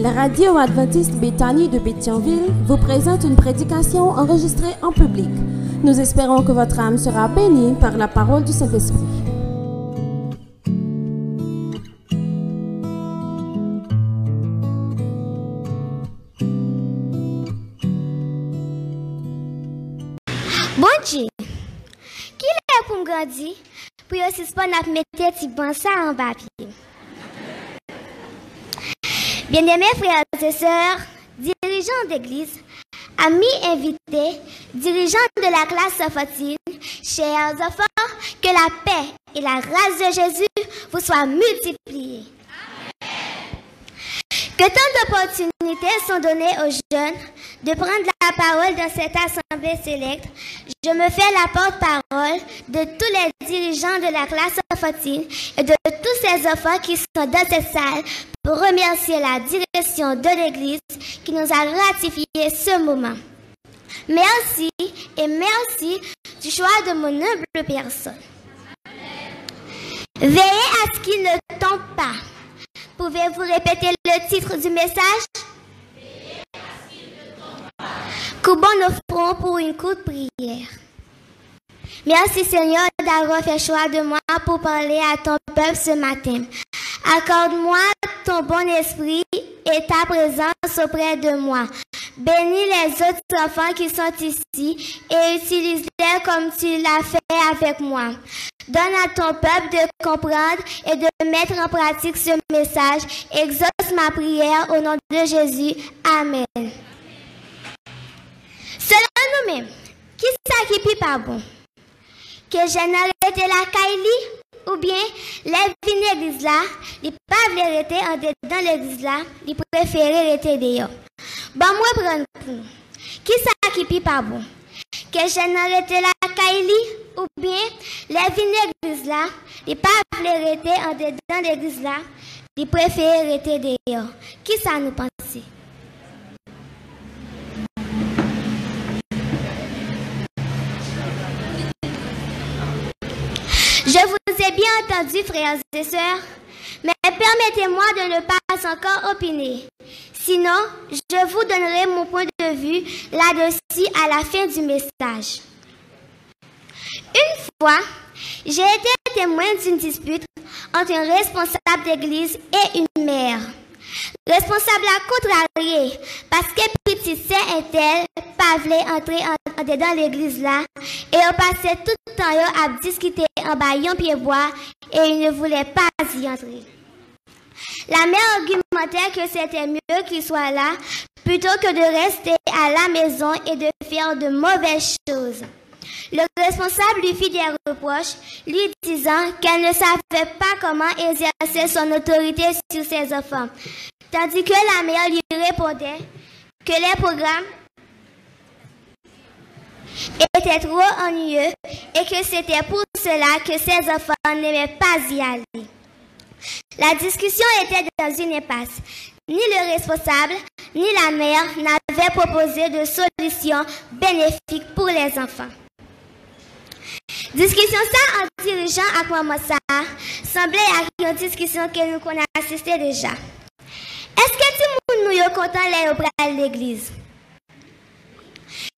La radio adventiste Béthanie de Béthionville vous présente une prédication enregistrée en public. Nous espérons que votre âme sera bénie par la parole du Saint-Esprit. Bon Dieu, qui est pour me grandir? Pour aussi pas n'a mettre bon ça en papier. Bien-aimés frères et sœurs, dirigeants d'église, amis invités, dirigeants de la classe fatine, chers enfants, que la paix et la grâce de Jésus vous soient multipliées. Que tant d'opportunités sont données aux jeunes de prendre parole dans cette assemblée sélecte, je me fais la porte-parole de tous les dirigeants de la classe fatine et de tous ces enfants qui sont dans cette salle pour remercier la direction de l'Église qui nous a ratifié ce moment. Merci et merci du choix de mon humble personne. Veillez à ce qu'il ne tombe pas. Pouvez-vous répéter le titre du message? Coubons nos fronts pour une courte prière. Merci Seigneur d'avoir fait choix de moi pour parler à ton peuple ce matin. Accorde-moi ton bon esprit et ta présence auprès de moi. Bénis les autres enfants qui sont ici et utilise-les comme tu l'as fait avec moi. Donne à ton peuple de comprendre et de mettre en pratique ce message. Exauce ma prière au nom de Jésus. Amen. Selon nous-mêmes, qui s'acquit pas bon? Que j'ai arrêté la caille ou bien les vignes là, les pas veulent rester en dedans l'église là, ils préfèrent rester dehors. Bon, moi prendre pour. Qui s'acquit pas bon? Que j'ai arrêté la caille ou bien les vignes là, les pas veulent rester en dedans l'église là, ils préfèrent rester dehors. Qui ça nous pense? Je vous ai bien entendu, frères et sœurs, mais permettez-moi de ne pas encore opiner. Sinon, je vous donnerai mon point de vue là-dessus à la fin du message. Une fois, j'ai été témoin d'une dispute entre un responsable d'église et une mère. Responsable à contrarier, parce que petit saint et tel pas voulu entrer en, dedans l'église là, et on passait tout le temps à discuter en baillant pied bois, et il ne voulait pas y entrer. La mère argumentait que c'était mieux qu'il soit là, plutôt que de rester à la maison et de faire de mauvaises choses. Le responsable lui fit des reproches, lui disant qu'elle ne savait pas comment exercer son autorité sur ses enfants, tandis que la mère lui répondait que les programmes étaient trop ennuyeux et que c'était pour cela que ses enfants n'aimaient pas y aller. La discussion était dans une impasse. Ni le responsable, ni la mère n'avaient proposé de solution bénéfique pour les enfants. Diskisyon sa an dirijan ak maman sa, sanble ak yon diskisyon ke nou kon asiste deja. Eske ti moun nou yo kontan le yo pral l'egliz?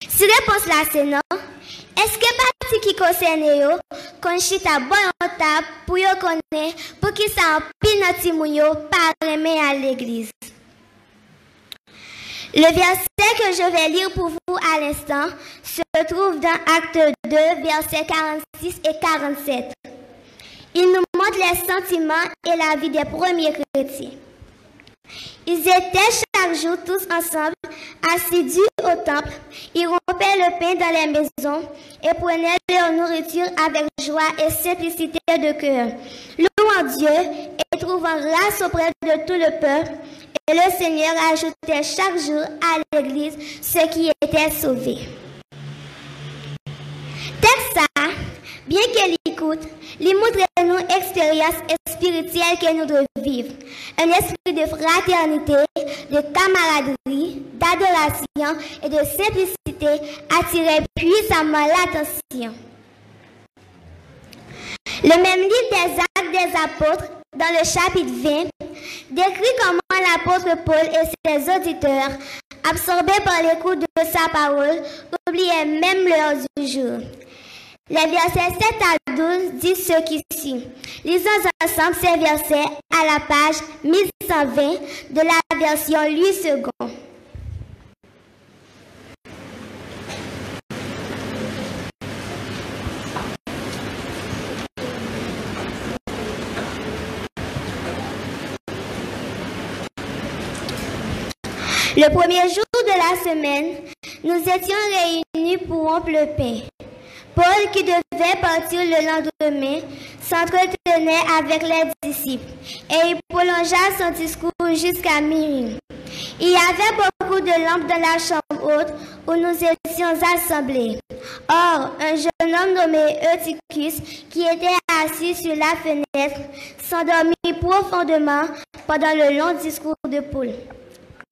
Si repons la se nan, eske pati ki konsene yo kon chita bon an tab pou yo konen pou ki sa an pil nati moun yo pareme al l'egliz? Le verset que je vais lire pour vous à l'instant se trouve dans Acte 2, versets 46 et 47. Il nous montre les sentiments et la vie des premiers chrétiens. Ils étaient chaque jour tous ensemble, assidus au temple. Ils rompaient le pain dans les maisons et prenaient leur nourriture avec joie et simplicité de cœur, louant Dieu et trouvant grâce auprès de tout le peuple. Et le Seigneur ajoutait chaque jour à l'Église ceux qui étaient sauvés. ça, bien qu'elle écoute, lui montre nous expérience spirituelle que nous devons vivre. Un esprit de fraternité, de camaraderie, d'adoration et de simplicité attirait puissamment l'attention. Le même livre des actes des apôtres, dans le chapitre 20, décrit comment l'apôtre Paul et ses auditeurs, absorbés par l'écoute de sa parole, oubliaient même l'heure du jour. Les versets 7 à 12 disent ce qui suit. Lisons ensemble ces versets à la page 1120 de la version 8 secondes. Le premier jour de la semaine, nous étions réunis pour rompre. Paul, qui devait partir le lendemain, s'entretenait avec les disciples et il prolongea son discours jusqu'à minuit. Il y avait beaucoup de lampes dans la chambre haute où nous étions assemblés. Or, un jeune homme nommé Eutychus, qui était assis sur la fenêtre, s'endormit profondément pendant le long discours de Paul.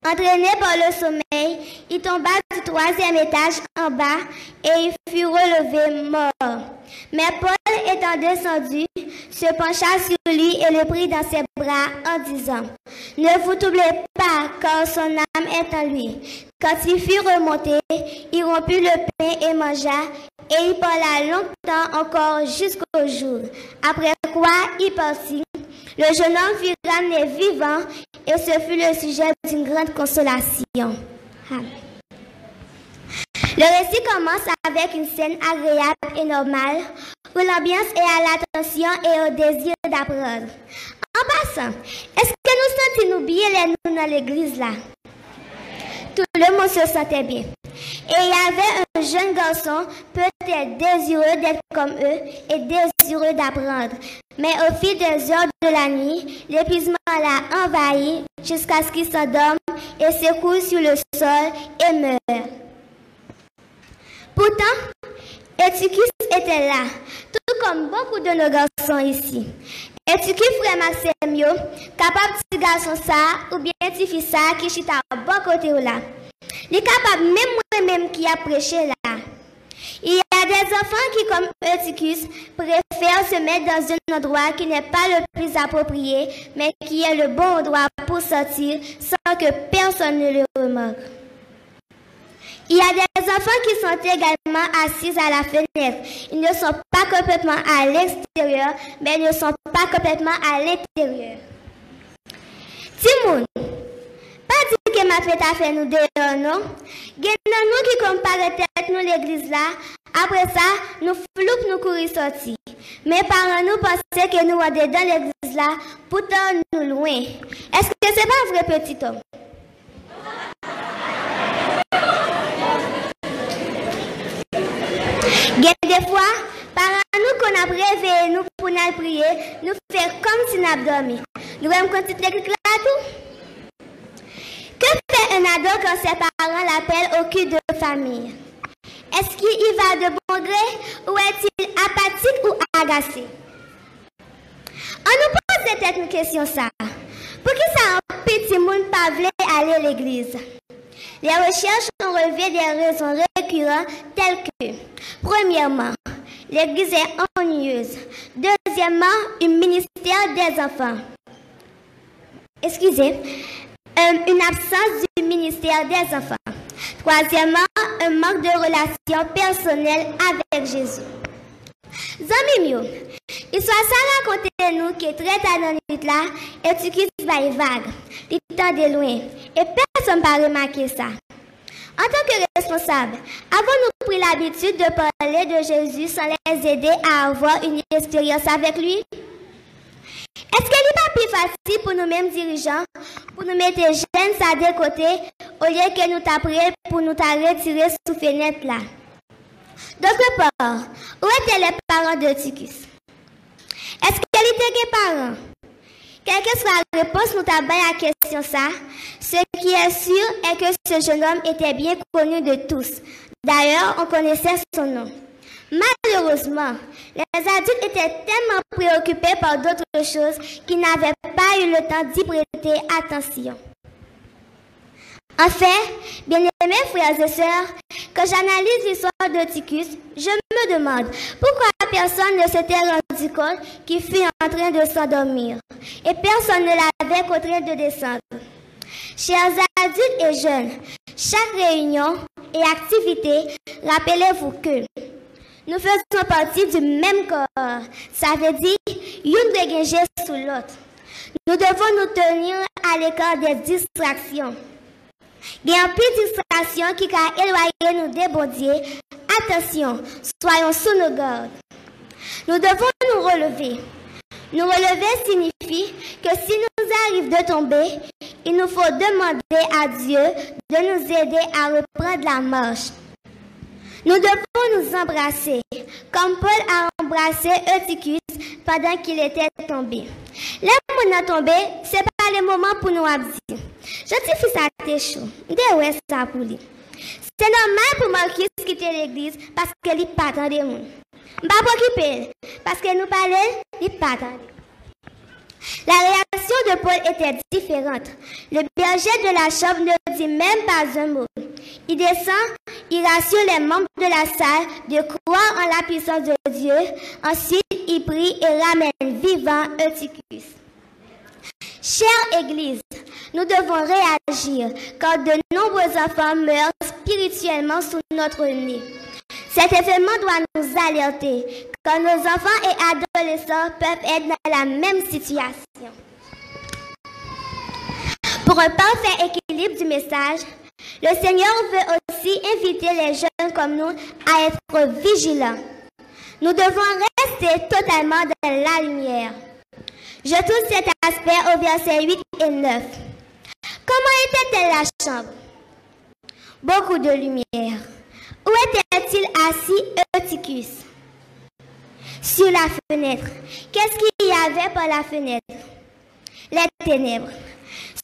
Entraîné par le sommeil, il tomba du troisième étage en bas et il fut relevé mort. Mais Paul, étant descendu, se pencha sur lui et le prit dans ses bras en disant, Ne vous troublez pas, car son âme est en lui. Quand il fut remonté, il rompit le pain et mangea, et il parla longtemps encore jusqu'au jour. Après quoi, il partit le jeune homme fut ramené vivant et ce fut le sujet d'une grande consolation. Le récit commence avec une scène agréable et normale où l'ambiance est à l'attention et au désir d'apprendre. En passant, est-ce que nous sentons bien les nous dans l'église là? Tout le monde se sentait bien. Et il y avait un jeune garçon, peut-être désireux d'être comme eux et désireux d'apprendre. Mais au fil des heures de la nuit, l'épuisement l'a envahi jusqu'à ce qu'il s'endorme et s'écoule sur le sol et meurt. Pourtant, Etikis était là, tout comme beaucoup de nos garçons ici. Etikis frère Maximio, capable de garçon ça, ou bien petit ça qui chita à bon côté ou là. Il est capable, même moi-même qui a prêché là. Il y a des enfants qui, comme Eutychus, préfèrent se mettre dans un endroit qui n'est pas le plus approprié, mais qui est le bon endroit pour sortir sans que personne ne le remarque. Il y a des enfants qui sont également assis à la fenêtre. Ils ne sont pas complètement à l'extérieur, mais ils ne sont pas complètement à l'intérieur. Timoun, que ma fête a fait nous dehors, non? Gen nous qui comparent tête nous l'église là. Après ça, nous floup nous courir sortir. Mes parents nous pensaient que nous allons dans l'église là, pourtant nous loin. Est-ce que c'est pas vrai petit homme? Des fois, parents nous qu'on a réveillé nous pour nous prier, nous faire comme si nous avions dormi. Nous allons continuer l'église là tout? Que fait un ado quand ses parents l'appellent au cul de famille? Est-ce qu'il y va de bon gré ou est-il apathique ou agacé? On nous pose peut-être une question ça. Pour qui ça un petit monde pas aller à l'église? Les recherches ont relevé des raisons récurrentes telles que, premièrement, l'église est ennuyeuse. Deuxièmement, un ministère des enfants. Excusez, une absence du ministère des enfants. Troisièmement, un manque de relation personnelle avec Jésus. Zami il soit ça raconter nous qui est très tard dans nuit là, tu quittes vague de loin, et personne n'a remarqué ça. En tant que responsable, avons-nous pris l'habitude de parler de Jésus sans les aider à avoir une expérience avec lui? Est-ce qu'il n'est pas plus facile pour nous-mêmes dirigeants, pour nous mettre jeunes à des côtés, au lieu que nous t'apprenions pour nous retirer sous fenêtre là? D'autre part, où étaient les parents de Ticus? Est-ce qu'il était des parents? Quelle que soit la réponse, nous t'avons à la question ça. Ce qui est sûr est que ce jeune homme était bien connu de tous. D'ailleurs, on connaissait son nom. Malheureusement, les adultes étaient tellement préoccupés par d'autres choses qu'ils n'avaient pas eu le temps d'y prêter attention. En fait, bien-aimés frères et sœurs, quand j'analyse l'histoire de Ticus, je me demande pourquoi personne ne s'était rendu compte qu'il fut en train de s'endormir et personne ne l'avait contraint de descendre. Chers adultes et jeunes, chaque réunion et activité, rappelez-vous que nous faisons partie du même corps. Ça veut dire une dégagée sous l'autre. Nous devons nous tenir à l'écart des distractions. Il y a de distractions qui ont éloigné nous des Attention, soyons sous nos gardes. Nous devons nous relever. Nous relever signifie que si nous arrive de tomber, il nous faut demander à Dieu de nous aider à reprendre la marche. Nous devons nous embrasser, comme Paul a embrassé Eutychus pendant qu'il était tombé. Les moments tombé, ce n'est pas le moment pour nous abdire. Je te fais ça t'es chaud. De ça pour lui? C'est normal pour Marcus quitter l'église parce qu'il n'est pas dans des monde. Pas parce que nous parlons, il n'est pas dans la réaction de Paul était différente. Le berger de la chambre ne dit même pas un mot. Il descend, il rassure les membres de la salle de croire en la puissance de Dieu. Ensuite, il prie et ramène vivant Eutychus. Chère Église, nous devons réagir car de nombreux enfants meurent spirituellement sous notre nez. Cet événement doit nous alerter car nos enfants et adolescents peuvent être dans la même situation. Pour un parfait équilibre du message, le Seigneur veut aussi inviter les jeunes comme nous à être vigilants. Nous devons rester totalement dans la lumière. Je touche cet aspect au verset 8 et 9. Comment était-elle la chambre? Beaucoup de lumière. Où était-il assis Eutychus? Sur la fenêtre. Qu'est-ce qu'il y avait par la fenêtre? Les ténèbres.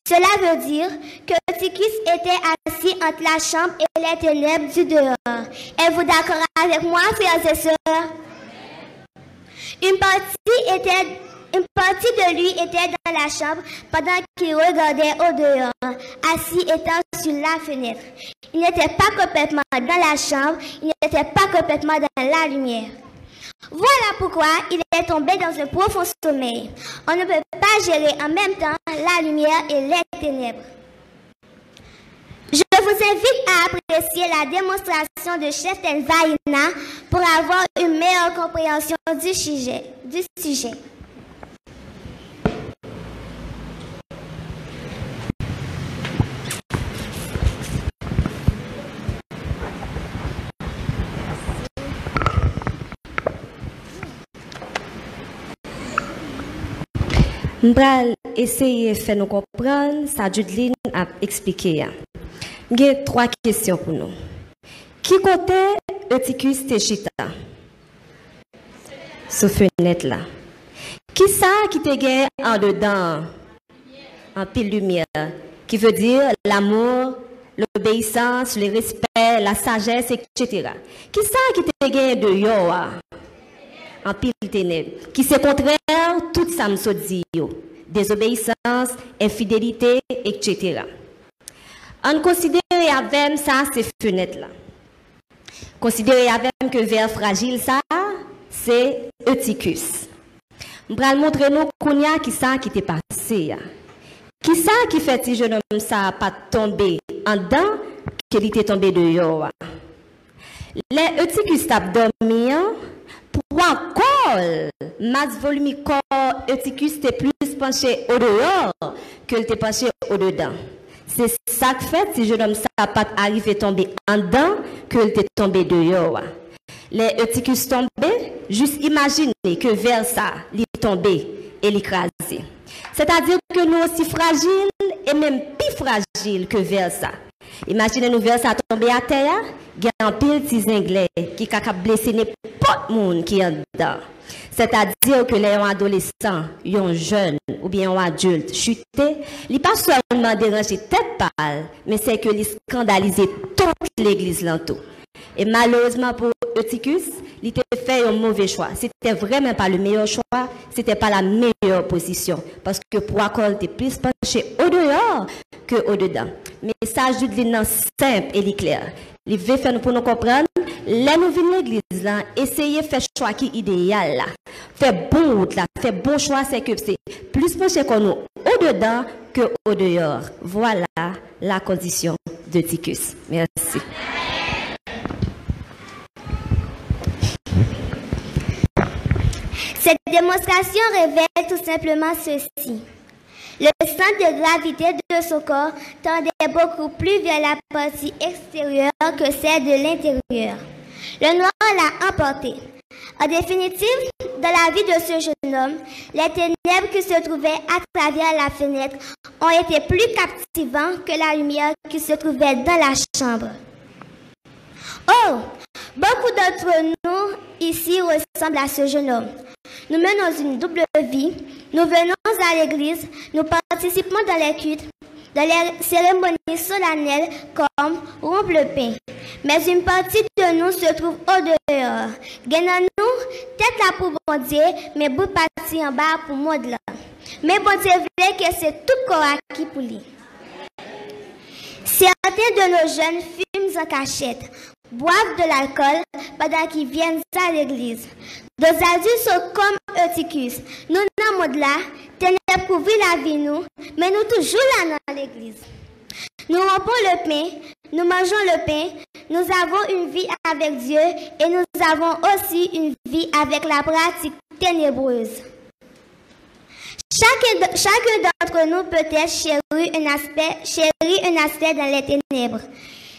Cela veut dire que Eutychus était assis entre la chambre et les ténèbres du dehors. Êtes-vous d'accord avec moi, frères et sœurs? Une partie était une partie de lui était dans la chambre pendant qu'il regardait au dehors, assis étant sur la fenêtre. Il n'était pas complètement dans la chambre, il n'était pas complètement dans la lumière. Voilà pourquoi il est tombé dans un profond sommeil. On ne peut pas gérer en même temps la lumière et les ténèbres. Je vous invite à apprécier la démonstration de Chef Vaina pour avoir une meilleure compréhension. Du sujet. Vais essayer de faire nous comprendre ça Judeline a expliqué. J'ai trois questions pour nous. Qui côté Eutychus Techita? Ce fenêtre là. Qui ça qui te gagne en dedans? En pile lumière. Qui veut dire l'amour, l'obéissance, le respect, la sagesse, etc. Qui ça qui te gagne de yo? en pile ténèbres, qui se contraire tout ça me dit désobéissance, infidélité, etc. On considère avec ça ces fenêtres là. Considérez avec que vers fragile ça, c'est Eutychus. Je vais montrer nous qu'on qui ça qui t'est passé. Qui ça qui fait si jeune homme ça pas tomber en dedans qu'il était tombé dehors. Les Eutychus dormi Trois col, masse volumique corps Eutychus était plus penché au dehors que était penché au dedans. C'est ça que fait si je homme ça pas arrivé tomber en dedans que était tombé dehors. Les Eutychus tombaient, juste imaginez que vers ça, il tombé et l'écrasé. C'est-à-dire que nous aussi fragiles et même plus fragiles que vers ça. Imaginez nous vers ça tomber à terre, il y a un de anglais qui a blessé n'importe monde qui est dedans. C'est-à-dire que les adolescents, les jeunes ou bien les adultes chutés, ils pas seulement dérangé tête pâle, mais c'est que ils scandalisé toute l'église. Et malheureusement pour Eutychus, il a fait un mauvais choix. C'était vraiment pas le meilleur choix, c'était pas la meilleure position. Parce que pour accord était plus penché au dehors que au dedans. Mais ça ajoute simple et clair. Il veut faire pour nous comprendre. Là, nous venons l'église, là, essayer de faire choix qui est idéal, là. Faire bon là, faire bon choix, c'est que c'est plus penché qu'on nous au dedans que au dehors. Voilà la condition de Ticus. Merci. Cette démonstration révèle tout simplement ceci. Le centre de gravité de son corps tendait beaucoup plus vers la partie extérieure que celle de l'intérieur. Le noir l'a emporté. En définitive, dans la vie de ce jeune homme, les ténèbres qui se trouvaient à travers la fenêtre ont été plus captivantes que la lumière qui se trouvait dans la chambre. Oh, beaucoup d'entre nous ici ressemblent à ce jeune homme. Nous menons une double vie. Nous venons à l'église, nous participons dans les cultes, dans les cérémonies solennelles comme rompre le pain. Mais une partie de nous se trouve au dehors. Gagnons-nous tête là pour bon Dieu, mais bout parti en bas pour moi là. Mais bon Dieu voulait que c'est tout corps acquis pour lui. Certains de nos jeunes fument en cachette, boivent de l'alcool pendant qu'ils viennent à l'église. Nos adultes sont comme Eutychus. Nous n'avons de là, ténèbres couvrir la vie nous, mais nous toujours là dans l'église. Nous rompons le pain, nous mangeons le pain, nous avons une vie avec Dieu et nous avons aussi une vie avec la pratique ténébreuse. Chacun, d'entre nous peut-être chéri un aspect, chéri un aspect dans les ténèbres.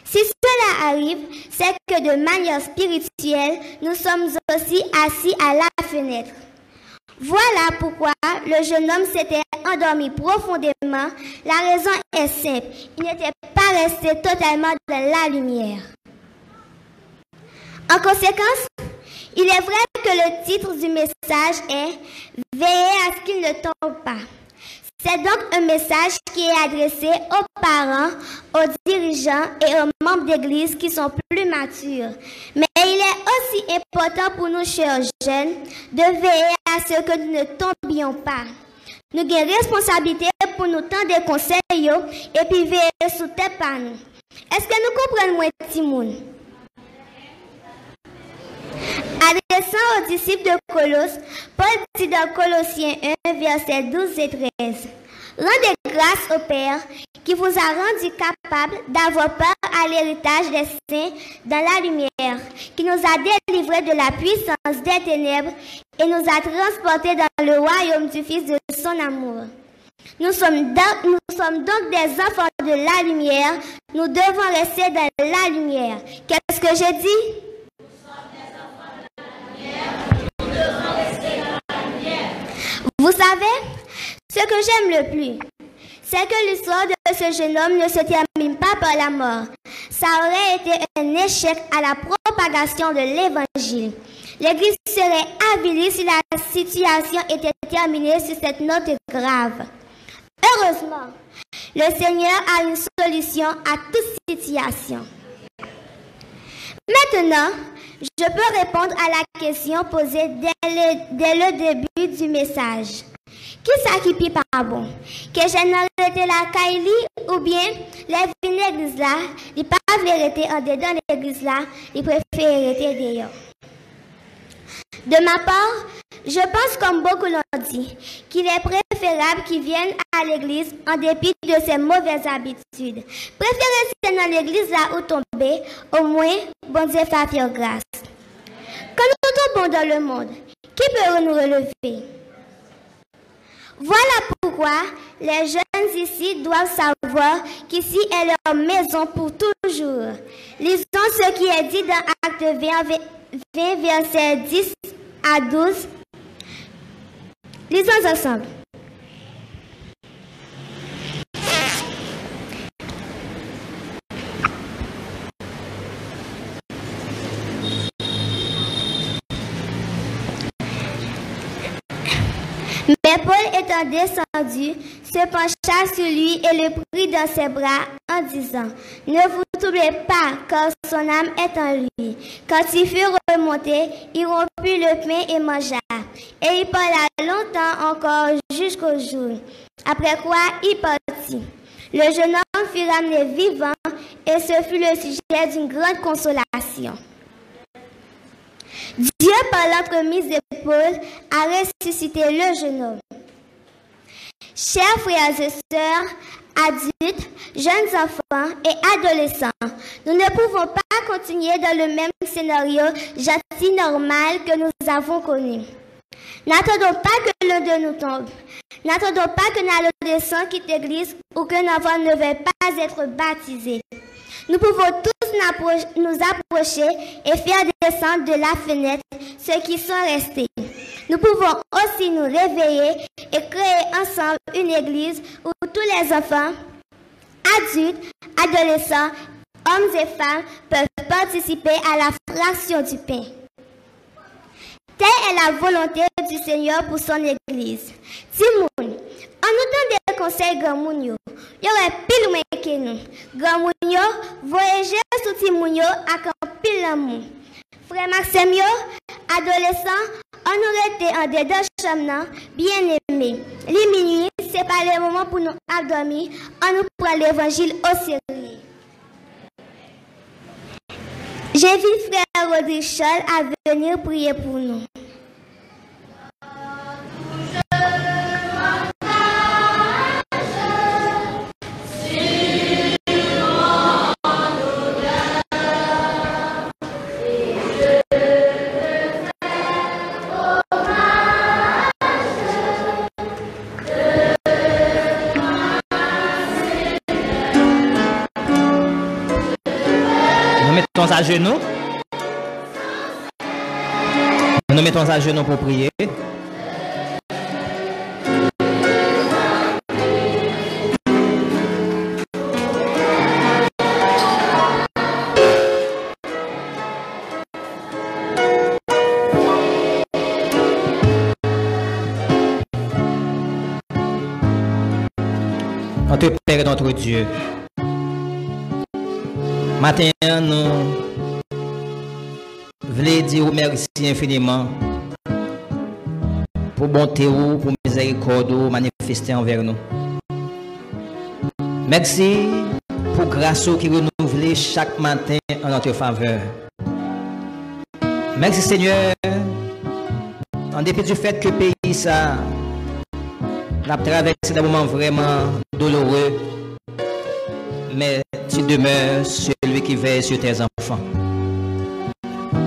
Si cela arrive, c'est que de manière spirituelle, nous sommes aussi assis à la fenêtre. Voilà pourquoi le jeune homme s'était endormi profondément. La raison est simple. Il n'était pas resté totalement dans la lumière. En conséquence, il est vrai que le titre du message est Veillez à ce qu'il ne tombe pas. C'est donc un message qui est adressé aux parents, aux dirigeants et aux membres d'église qui sont plus matures. Mais il est aussi important pour nous, chers jeunes, de veiller à ce que nous ne tombions pas. Nous avons responsabilité pour nous tendre des conseils et puis veiller sous tes par nous. Est-ce que nous comprenons? Adressant aux disciples de Colosse, Paul dit dans Colossiens 1, versets 12 et 13. Rendez grâce au Père qui vous a rendu capable d'avoir part à l'héritage des saints dans la lumière, qui nous a délivrés de la puissance des ténèbres et nous a transportés dans le royaume du Fils de son amour. Nous sommes, donc, nous sommes donc des enfants de la lumière. Nous devons rester dans la lumière. Qu'est-ce que j'ai dit? Vous savez, ce que j'aime le plus, c'est que l'histoire de ce jeune homme ne se termine pas par la mort. Ça aurait été un échec à la propagation de l'évangile. L'Église serait avilie si la situation était terminée sur cette note grave. Heureusement, le Seigneur a une solution à toute situation. Maintenant, je peux répondre à la question posée dès le, dès le début du message. Qui ça qui pipe pas bon? Que arrêté la caille ou bien les l'église là, ils pas arrêter en dedans l'église là, ils préfèrent arrêter d'ailleurs. De ma part, je pense comme beaucoup l'ont dit, qu'il est préférable qu'ils viennent à l'église en dépit de ses mauvaises habitudes. Préférez rester dans l'église là où tomber, au moins, bon Dieu fait faire grâce. Quand nous tombons dans le monde, qui peut nous relever? Voilà pourquoi les jeunes ici doivent savoir qu'ici est leur maison pour toujours. Lisons ce qui est dit dans Acte 20, 20 versets 10 à 12. Lisons ensemble. Paul étant descendu, se pencha sur lui et le prit dans ses bras en disant, Ne vous troublez pas, car son âme est en lui. Quand il fut remonté, il rompit le pain et mangea. Et il parla longtemps encore jusqu'au jour. Après quoi, il partit. Le jeune homme fut ramené vivant et ce fut le sujet d'une grande consolation. Dieu, par l'entremise de Paul, a ressuscité le jeune homme. Chers frères et sœurs, adultes, jeunes enfants et adolescents, nous ne pouvons pas continuer dans le même scénario gentil normal que nous avons connu. N'attendons pas que l'un de nous tombe. N'attendons pas que adolescent quitte l'église ou qu'un enfant ne veuille pas être baptisé. Nous pouvons tous nous approcher et faire descendre de la fenêtre ceux qui sont restés. Nous pouvons aussi nous réveiller et créer ensemble une église où tous les enfants, adultes, adolescents, hommes et femmes peuvent participer à la fraction du pain. Telle est la volonté du Seigneur pour son Église. Timoun, en autant des conseils grand il y aurait pile moins que nous. Grand Mounio, voyager sous Timounio avec un pile l'amour. Frère Maxime, adolescent, on aurait été en dedans chambre, bien aimé. Les minuit, c'est pas le moment pour nous endormir, on nous prend l'évangile au sérieux. J'invite frère Rodrigue Charles à venir prier pour nous. À genoux. Nous mettons à genoux pour prier. Notre Père et notre Dieu, Matin, nous voulons dire merci infiniment pour bonté ou pour miséricorde ou manifester envers nous. Merci pour grâce qui renouvelle chaque matin en notre faveur. Merci Seigneur, en dépit du fait que le pays a traversé des moments vraiment douloureux, mais tu demeures celui qui veille sur tes enfants.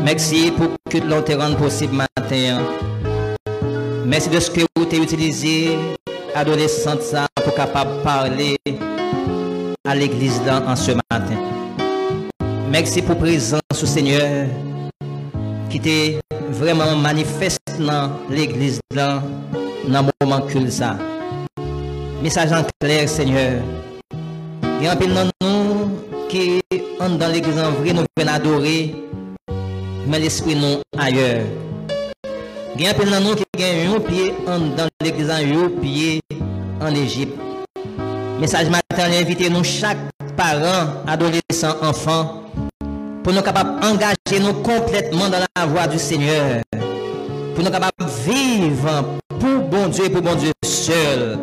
Merci pour que l'on te rende possible matin. Merci de ce que vous avez utilisé, adolescente, pour capable parler à l'église en ce matin. Merci pour présence au Seigneur qui était vraiment manifeste dans l'église dans le moment ça. Message en clair, Seigneur. Il y a un peu de nous qui dans l'église en vrai, nous venons adorer, mais l'esprit nous ailleurs. Il y a un peu de nous qui ont un pied dans l'église en un pied en Égypte. Message matin, invité nous chaque parent, adolescent, enfant, pour nous capables d'engager nous complètement dans la voie du Seigneur. Pour nous capables de vivre pour bon Dieu et pour bon Dieu seul.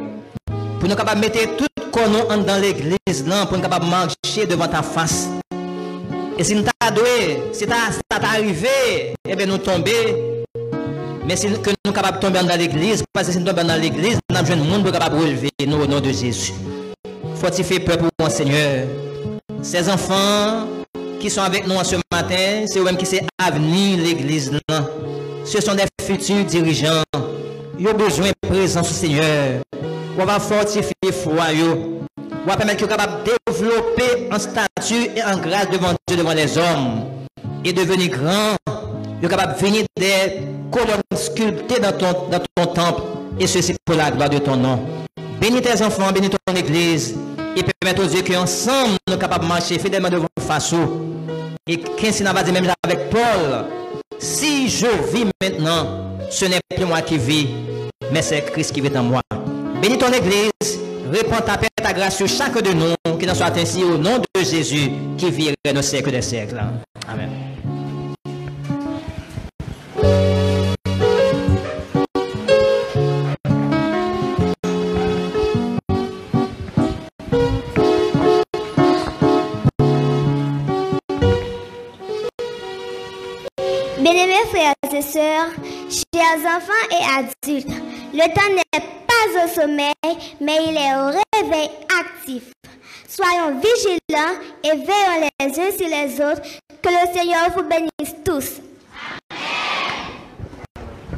Pour nous capables de mettre tout nous dans l'église pour capable marcher devant ta face? Et si nous t'as doué, si ça t'est arrivé, eh bien nous tomber. Mais si nous capables de tomber dans l'église, parce que si nous tombons dans l'église, nous avons un monde capable de relever nous au nom de Jésus. Fortifiez peur pour mon Seigneur. Ces enfants qui sont avec nous ce matin, c'est eux-mêmes qui sont avenir l'église. Ce sont des futurs dirigeants. Ils ont besoin de présence du Seigneur on va fortifier foi, on va permettre qu'ils soient capables de développer en statut et en grâce devant Dieu, devant les hommes, et devenir grand. Ils capable de venir des colonnes sculptées dans ton, temple, et ceci pour la gloire de ton nom. Bénis tes enfants, bénis ton église, et permets aux Dieu qu'ensemble nous sommes capables de marcher fidèlement devant face. Et qu'ainsi n'a pas dit même avec Paul, si je vis maintenant, ce n'est plus moi qui vis, mais c'est Christ qui vit en moi. Bénis ton Église. Réponds ta paix, ta grâce sur chacun de nous, qu'il en soit ainsi au nom de Jésus qui vit nos siècles des siècles. Amen. Bien-aimés frères et sœurs, chers enfants et adultes, le temps n'est pas au sommeil, mais il est au réveil actif. Soyons vigilants et veillons les uns sur les autres. Que le Seigneur vous bénisse tous. Amen.